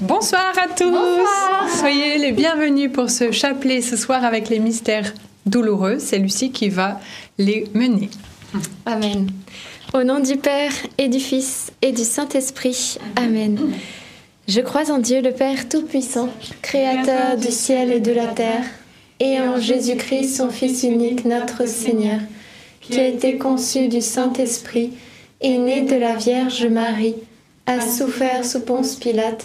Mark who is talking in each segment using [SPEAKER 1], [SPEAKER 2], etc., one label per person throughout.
[SPEAKER 1] Bonsoir à tous. Soyez les bienvenus pour ce chapelet ce soir avec les mystères douloureux. C'est Lucie qui va les mener.
[SPEAKER 2] Amen. Au nom du Père et du Fils et du Saint-Esprit. Amen. Je crois en Dieu le Père Tout-Puissant, Créateur du ciel et de la terre, et en Jésus-Christ, son Fils unique, notre Seigneur, qui a été conçu du Saint-Esprit, et né de la Vierge Marie, a souffert sous Ponce Pilate,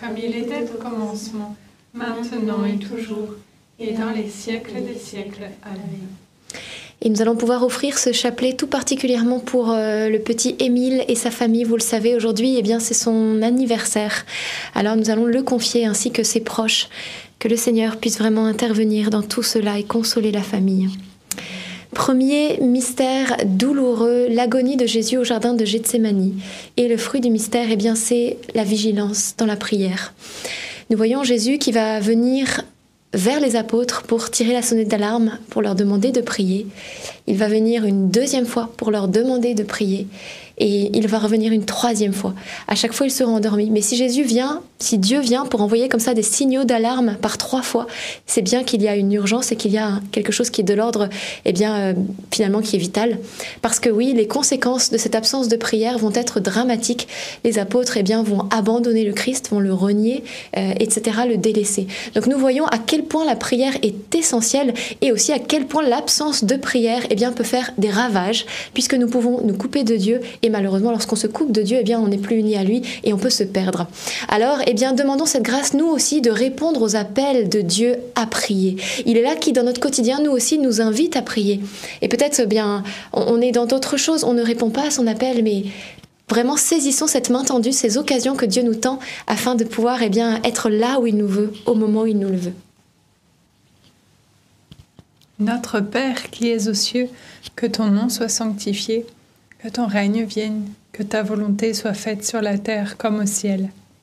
[SPEAKER 3] Comme il était au commencement, maintenant et toujours, et dans les siècles des siècles. Amen.
[SPEAKER 2] Et nous allons pouvoir offrir ce chapelet tout particulièrement pour euh, le petit Émile et sa famille. Vous le savez, aujourd'hui, eh bien, c'est son anniversaire. Alors nous allons le confier ainsi que ses proches. Que le Seigneur puisse vraiment intervenir dans tout cela et consoler la famille. Premier mystère douloureux, l'agonie de Jésus au jardin de Gethsémanie. Et le fruit du mystère, eh bien, c'est la vigilance dans la prière. Nous voyons Jésus qui va venir vers les apôtres pour tirer la sonnette d'alarme, pour leur demander de prier. Il va venir une deuxième fois pour leur demander de prier. Et il va revenir une troisième fois. À chaque fois, il sera endormi. Mais si Jésus vient, si Dieu vient pour envoyer comme ça des signaux d'alarme par trois fois, c'est bien qu'il y a une urgence et qu'il y a quelque chose qui est de l'ordre, eh bien, euh, finalement, qui est vital. Parce que oui, les conséquences de cette absence de prière vont être dramatiques. Les apôtres, eh bien, vont abandonner le Christ, vont le renier, euh, etc., le délaisser. Donc nous voyons à quel point la prière est essentielle et aussi à quel point l'absence de prière, eh bien, peut faire des ravages, puisque nous pouvons nous couper de Dieu et malheureusement, lorsqu'on se coupe de Dieu, eh bien, on n'est plus uni à lui et on peut se perdre. Alors, eh bien, demandons cette grâce, nous aussi, de répondre aux appels de Dieu à prier. Il est là qui, dans notre quotidien, nous aussi, nous invite à prier. Et peut-être, eh bien, on est dans d'autres choses, on ne répond pas à son appel, mais vraiment saisissons cette main tendue, ces occasions que Dieu nous tend, afin de pouvoir, eh bien, être là où il nous veut, au moment où il nous le veut.
[SPEAKER 1] Notre Père qui es aux cieux, que ton nom soit sanctifié que ton règne vienne, que ta volonté soit faite sur la terre comme au ciel.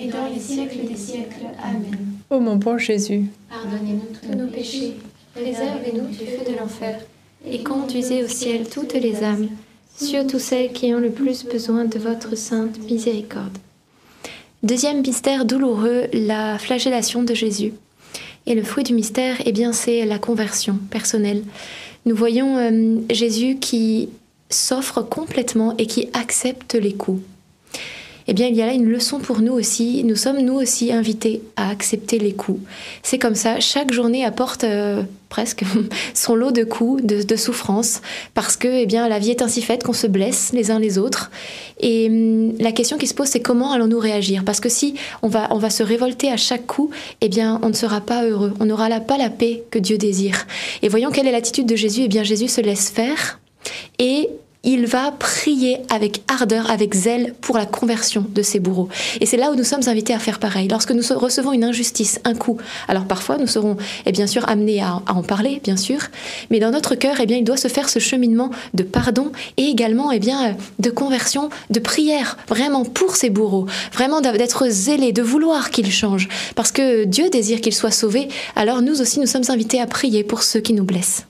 [SPEAKER 4] et dans les siècles des siècles. Amen.
[SPEAKER 1] Ô mon bon Jésus,
[SPEAKER 4] Pardonnez-nous tous nos péchés, préservez-nous du feu de l'enfer, et conduisez au ciel toutes les âmes, surtout celles qui ont le plus besoin de votre sainte miséricorde.
[SPEAKER 2] Deuxième mystère douloureux, la flagellation de Jésus. Et le fruit du mystère, eh bien, c'est la conversion personnelle. Nous voyons euh, Jésus qui s'offre complètement et qui accepte les coups. Eh bien, il y a là une leçon pour nous aussi. Nous sommes nous aussi invités à accepter les coups. C'est comme ça, chaque journée apporte euh, presque son lot de coups, de, de souffrances, parce que eh bien, la vie est ainsi faite qu'on se blesse les uns les autres. Et hum, la question qui se pose, c'est comment allons-nous réagir? Parce que si on va, on va se révolter à chaque coup, eh bien, on ne sera pas heureux. On n'aura là pas la paix que Dieu désire. Et voyons quelle est l'attitude de Jésus. Eh bien, Jésus se laisse faire et il va prier avec ardeur, avec zèle pour la conversion de ses bourreaux. Et c'est là où nous sommes invités à faire pareil. Lorsque nous recevons une injustice, un coup, alors parfois nous serons eh bien sûr amenés à, en parler, bien sûr, mais dans notre cœur, eh bien, il doit se faire ce cheminement de pardon et également eh bien, de conversion, de prière, vraiment pour ses bourreaux, vraiment d'être zélé, de vouloir qu'ils changent, parce que Dieu désire qu'ils soient sauvés, alors nous aussi nous sommes invités à prier pour ceux qui nous blessent.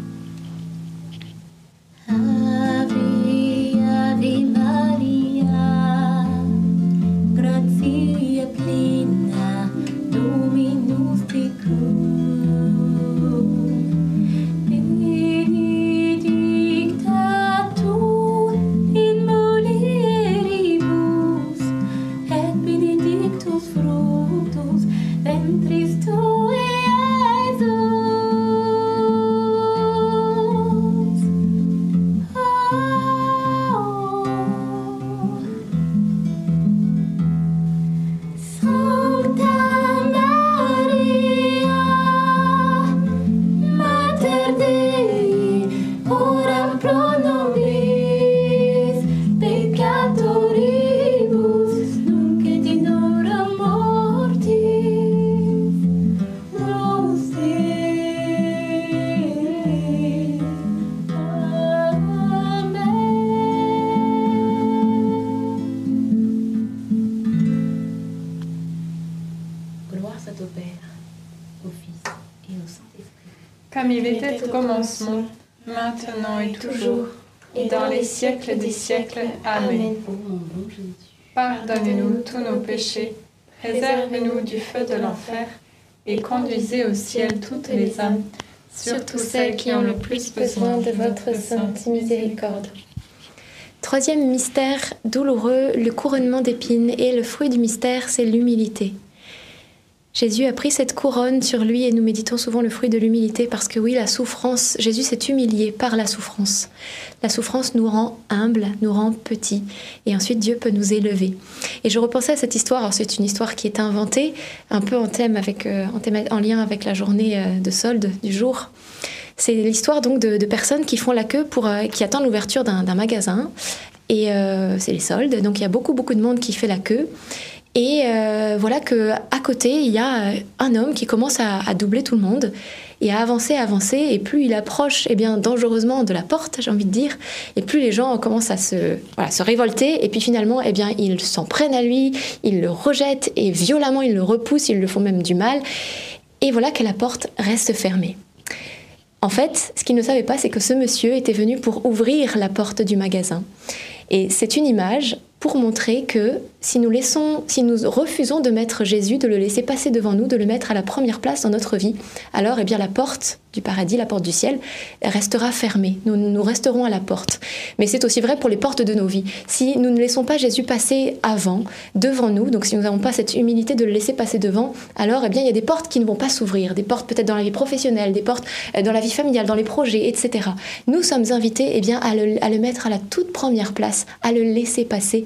[SPEAKER 5] Ave
[SPEAKER 6] Gloire soit au Père, au Fils et au Saint-Esprit.
[SPEAKER 1] Comme il était au commencement, maintenant et toujours, et dans les siècles des siècles. Amen. Pardonne-nous tous nos péchés, préserve-nous du feu de l'enfer, et conduisez au ciel toutes les âmes, surtout celles qui ont le plus besoin de votre sainte miséricorde.
[SPEAKER 2] Troisième mystère douloureux, le couronnement d'épines. Et le fruit du mystère, c'est l'humilité. Jésus a pris cette couronne sur lui et nous méditons souvent le fruit de l'humilité parce que oui, la souffrance, Jésus s'est humilié par la souffrance. La souffrance nous rend humbles, nous rend petits et ensuite Dieu peut nous élever. Et je repensais à cette histoire, alors c'est une histoire qui est inventée, un peu en, thème avec, euh, en, thème- en lien avec la journée euh, de solde du jour. C'est l'histoire donc de, personnes qui font la queue pour, euh, qui attendent l'ouverture d'un magasin et c'est les soldes, donc il y a beaucoup beaucoup de monde qui fait la queue. Et euh, voilà que à côté, il y a euh, un homme qui commence à, doubler tout le monde et à avancer, avancer. Et plus il approche, eh bien, dangereusement de la porte, j'ai envie de dire, et plus les gens commencent à se, voilà, se révolter. Et puis finalement, eh bien, ils s'en prennent à lui, ils le rejettent et violemment ils le repoussent, ils le font même du mal. Et voilà que la porte reste fermée. En fait, ce qu'il ne savait pas, c'est que ce monsieur était venu pour ouvrir la porte du magasin. Et c'est une image pour montrer que si nous laissons, si nous refusons de mettre Jésus, de le laisser passer devant nous, de le mettre à la première place dans notre vie, alors eh bien la porte du paradis, la porte du ciel, restera fermée. Nous, resterons à la porte. Mais c'est aussi vrai pour les portes de nos vies. Si nous ne laissons pas Jésus passer avant, devant nous, donc si nous n'avons pas cette humilité de le laisser passer devant, alors eh bien il y a des portes qui ne vont pas s'ouvrir, des portes peut-être dans la vie professionnelle, des portes euh, dans la vie familiale, dans les projets, etc. Nous sommes invités eh bien à le mettre à la toute première place, à le laisser passer,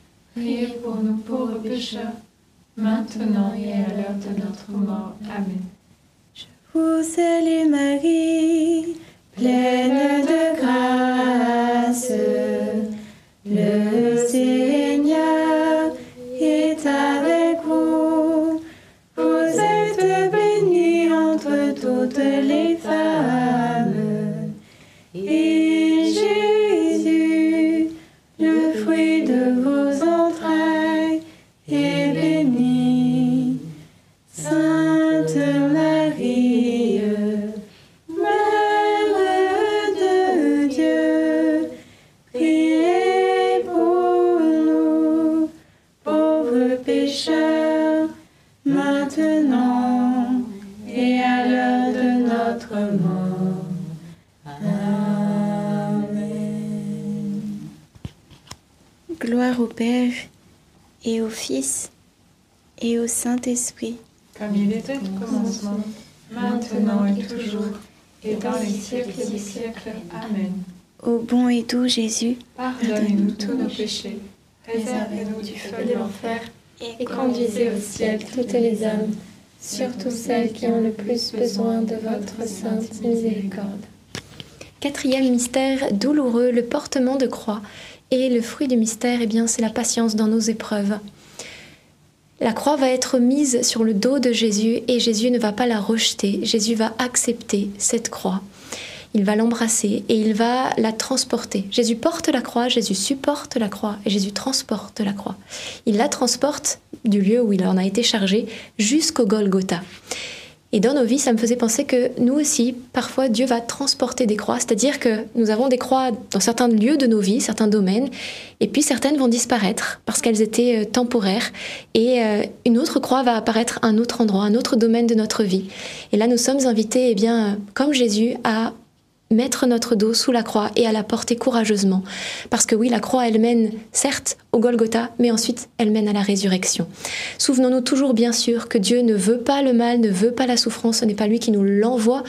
[SPEAKER 1] priez pour nous pauvres pécheurs, maintenant et à l'heure de notre mort. Amen.
[SPEAKER 7] Vous salue Marie, pleine
[SPEAKER 1] siècles des siècles. Amen.
[SPEAKER 7] Ô bon et doux Jésus,
[SPEAKER 1] Pardonnez-nous tous nos péchés, réservez-nous du feu de l'enfer, et conduisez au ciel toutes les âmes, surtout celles qui ont le plus besoin de votre sainte miséricorde.
[SPEAKER 2] Quatrième mystère douloureux, le portement de croix. Et le fruit du mystère, eh bien, c'est la patience dans nos épreuves. La croix va être mise sur le dos de Jésus et Jésus ne va pas la rejeter. Jésus va accepter cette croix. Il va l'embrasser et il va la transporter. Jésus porte la croix, Jésus supporte la croix et Jésus transporte la croix. Il la transporte du lieu où il en a été chargé jusqu'au Golgotha. Et dans nos vies, ça me faisait penser que nous aussi, parfois, Dieu va transporter des croix, c'est-à-dire que nous avons des croix dans certains lieux de nos vies, certains domaines, et puis certaines vont disparaître parce qu'elles étaient euh, temporaires, et euh, une autre croix va apparaître à un autre endroit, un autre domaine de notre vie. Et là, nous sommes invités, eh bien, comme Jésus, à mettre notre dos sous la croix et à la porter courageusement. Parce que oui, la croix, elle mène certes au Golgotha, mais ensuite elle mène à la résurrection. Souvenons-nous toujours bien sûr que Dieu ne veut pas le mal, ne veut pas la souffrance, ce n'est pas lui qui nous l'envoie,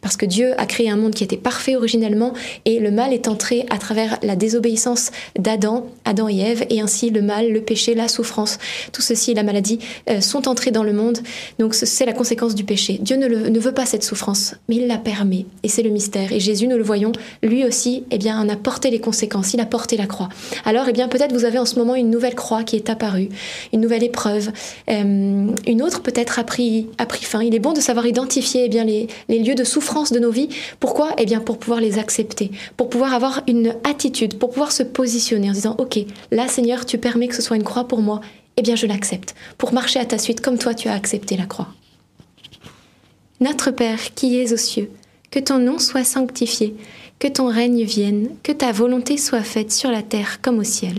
[SPEAKER 2] parce que Dieu a créé un monde qui était parfait originellement, et le mal est entré à travers la désobéissance d'Adam, Adam et Ève, et ainsi le mal, le péché, la souffrance, tout ceci, la maladie, euh, sont entrés dans le monde, donc c'est la conséquence du péché. Dieu ne, ne veut pas cette souffrance, mais il la permet, et c'est le mystère. Et Jésus, nous le voyons, lui aussi, eh bien, en a porté les conséquences, il a porté la croix. Alors, eh bien, peut-être vous avez en ce moment une nouvelle croix qui est apparue, une nouvelle épreuve, euh, une autre peut-être a pris, a pris fin. Il est bon de savoir identifier eh bien, les, les lieux de souffrance de nos vies. Pourquoi? Eh bien, pour pouvoir les accepter, pour pouvoir avoir une attitude, pour pouvoir se positionner en disant, OK, là, Seigneur, tu permets que ce soit une croix pour moi, eh bien, je l'accepte, pour marcher à ta suite comme toi, tu as accepté la croix. Notre Père qui es aux cieux, que ton nom soit sanctifié, que ton règne vienne, que ta volonté soit faite sur la terre comme au ciel.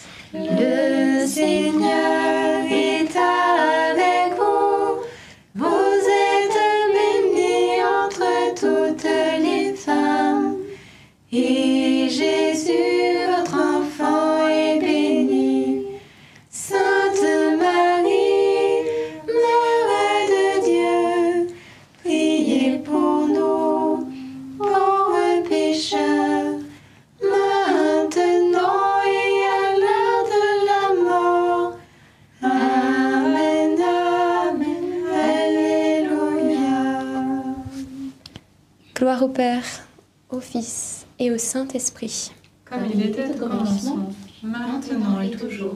[SPEAKER 2] Le Seigneur est avec Gloire au Père, au Fils et au Saint-Esprit.
[SPEAKER 3] Comme il était au commencement, maintenant et toujours,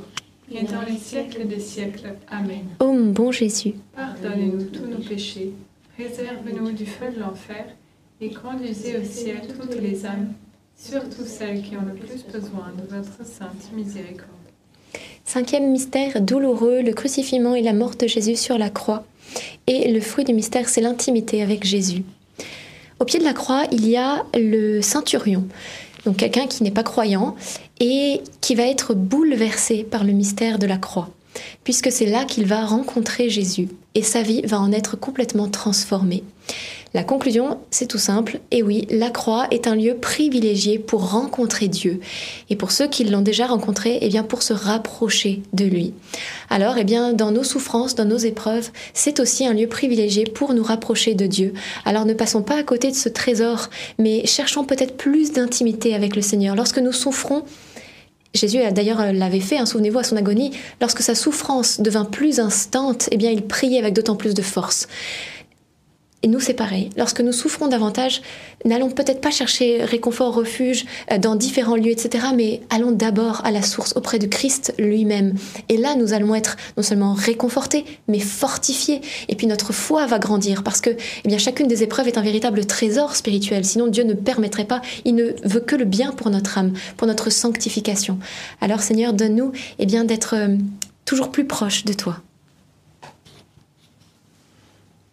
[SPEAKER 3] et dans les siècles des siècles. Amen.
[SPEAKER 2] Ô mon bon Jésus,
[SPEAKER 3] Pardonnez-nous tous nos péchés, préserve-nous du feu de l'enfer, et conduisez au ciel toutes les âmes, surtout celles qui ont le plus besoin de votre sainte miséricorde.
[SPEAKER 2] Cinquième mystère douloureux, le crucifixion et la mort de Jésus sur la croix. Et le fruit du mystère, c'est l'intimité avec Jésus. Au pied de la croix, il y a le ceinturion, donc quelqu'un qui n'est pas croyant et qui va être bouleversé par le mystère de la croix, puisque c'est là qu'il va rencontrer Jésus et sa vie va en être complètement transformée. La conclusion, c'est tout simple. Et oui, la croix est un lieu privilégié pour rencontrer Dieu. Et pour ceux qui l'ont déjà rencontré, eh bien pour se rapprocher de lui. Alors, eh bien, dans nos souffrances, dans nos épreuves, c'est aussi un lieu privilégié pour nous rapprocher de Dieu. Alors ne passons pas à côté de ce trésor, mais cherchons peut-être plus d'intimité avec le Seigneur. Lorsque nous souffrons, Jésus d'ailleurs l'avait fait, hein, souvenez-vous, à son agonie, lorsque sa souffrance devint plus instante, eh bien il priait avec d'autant plus de force. Et nous, c'est pareil. Lorsque nous souffrons davantage, n'allons peut-être pas chercher réconfort, refuge euh, dans différents lieux, etc., mais allons d'abord à la source, auprès de Christ lui-même. Et là, nous allons être non seulement réconfortés, mais fortifiés. Et puis notre foi va grandir, parce que eh bien, chacune des épreuves est un véritable trésor spirituel. Sinon, Dieu ne permettrait pas, il ne veut que le bien pour notre âme, pour notre sanctification. Alors, Seigneur, donne-nous eh bien, d'être euh, toujours plus proches de toi.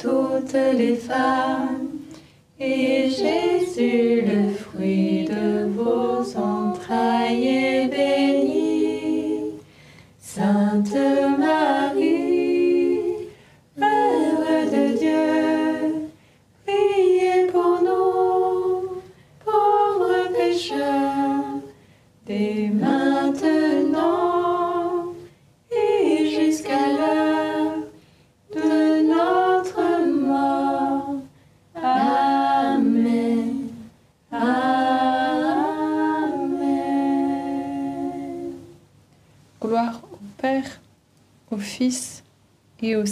[SPEAKER 8] toutes les femmes. Et Jésus, le fruit de vos entrailles, est béni. Sainte Marie,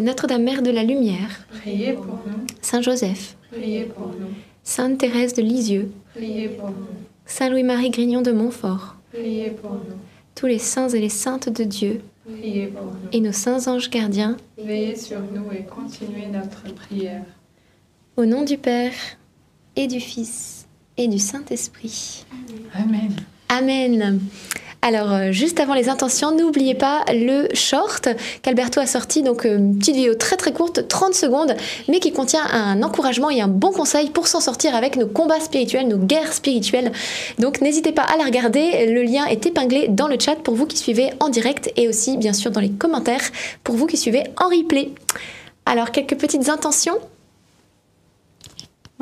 [SPEAKER 2] Notre-Dame Mère de la Lumière,
[SPEAKER 1] Priez pour nous,
[SPEAKER 2] Saint Joseph,
[SPEAKER 1] priez pour nous,
[SPEAKER 2] Sainte Thérèse de Lisieux,
[SPEAKER 1] priez pour nous,
[SPEAKER 2] Saint Louis-Marie Grignon de Montfort,
[SPEAKER 1] priez pour nous,
[SPEAKER 2] tous les saints et les saintes de Dieu,
[SPEAKER 1] priez pour nous.
[SPEAKER 2] et nos saints anges gardiens,
[SPEAKER 1] Veillez sur nous et continuez notre prière.
[SPEAKER 2] au nom du Père et du Fils et du Saint-Esprit.
[SPEAKER 1] Amen.
[SPEAKER 2] Amen. Alors, euh, juste avant les intentions, n'oubliez pas le short qu'Alberto a sorti, donc euh, une petite vidéo très très courte, 30 secondes, mais qui contient un encouragement et un bon conseil pour s'en sortir avec nos combats spirituels, nos guerres spirituelles. Donc n'hésitez pas à la regarder, le lien est épinglé dans le chat pour vous qui suivez en direct et aussi bien sûr dans les commentaires pour vous qui suivez en replay. Alors, quelques petites intentions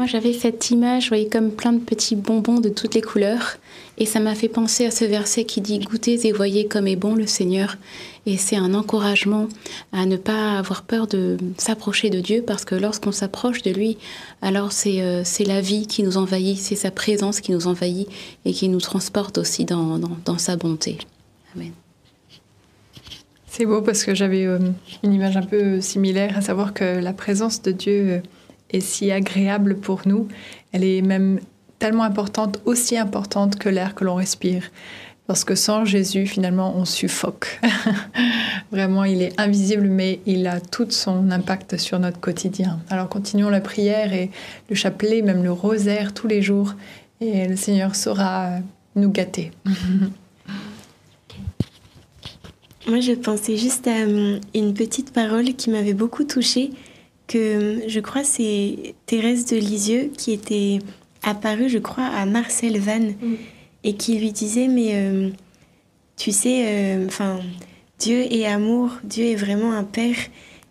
[SPEAKER 5] Moi, j'avais cette image, vous voyez, comme plein de petits bonbons de toutes les couleurs. Et ça m'a fait penser à ce verset qui dit Goûtez et voyez comme est bon le Seigneur. Et c'est un encouragement à ne pas avoir peur de s'approcher de Dieu, parce que lorsqu'on s'approche de lui, alors c'est euh, la vie qui nous envahit, c'est sa présence qui nous envahit et qui nous transporte aussi dans, dans, dans sa bonté. Amen.
[SPEAKER 1] C'est beau parce que j'avais euh, une image un peu similaire, à savoir que la présence de Dieu euh, est si agréable pour nous. Elle est même tellement importante, aussi importante que l'air que l'on respire. Parce que sans Jésus, finalement, on suffoque. Vraiment, il est invisible, mais il a tout son impact sur notre quotidien. Alors continuons la prière et le chapelet, même le rosaire tous les jours. Et le Seigneur saura nous gâter.
[SPEAKER 7] Moi, je pensais juste à hum, une petite parole qui m'avait beaucoup touchée, que hum, je crois c'est Thérèse de Lisieux qui était apparue, je crois, à Marcel Vannes et qui lui disait mais euh, tu sais, enfin Dieu est amour, Dieu est vraiment un père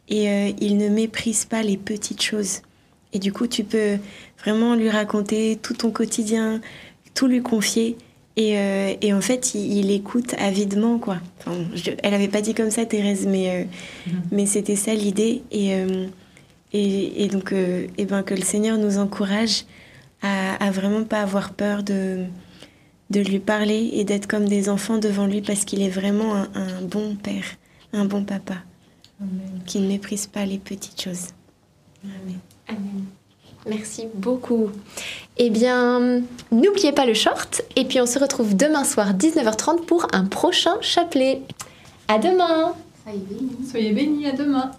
[SPEAKER 7] et euh, il ne méprise pas les petites choses. Et du coup, tu peux vraiment lui raconter tout ton quotidien, tout lui confier. Et, euh, et en fait, il, il écoute avidement, quoi. Enfin, je- elle n'avait pas dit comme ça, Thérèse, mais, euh, mais c'était ça l'idée. Et, euh, et, et donc, euh, eh ben, que le Seigneur nous encourage à, à vraiment pas avoir peur de, de lui parler et d'être comme des enfants devant lui parce qu'il est vraiment un, un bon père, un bon papa, qui ne méprise pas les petites choses. Amen.
[SPEAKER 2] Amen. Merci beaucoup. Eh bien, n'oubliez pas le short et puis on se retrouve demain soir 19h30 pour un prochain chapelet. À demain.
[SPEAKER 1] Soyez bénis, à demain.